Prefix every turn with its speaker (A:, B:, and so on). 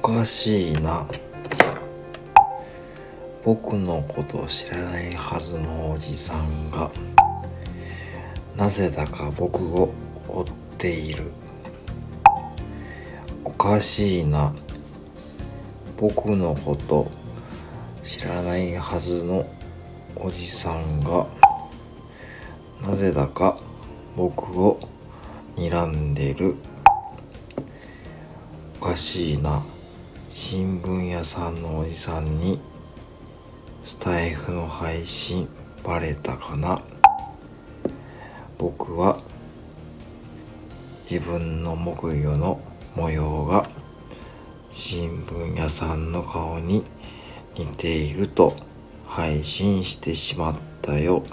A: かしいな。僕のことを知らないはずのおじさんがなぜだか僕を追っている。おかしいな。僕のこと知らないはずのおじさんがなぜだか僕を睨んでる。おかしいな。新聞屋さんのおじさんにスタイフの配信バレたかな？僕は自分の木魚の模様が新聞屋さんの顔に似ていると配信してしまったよ。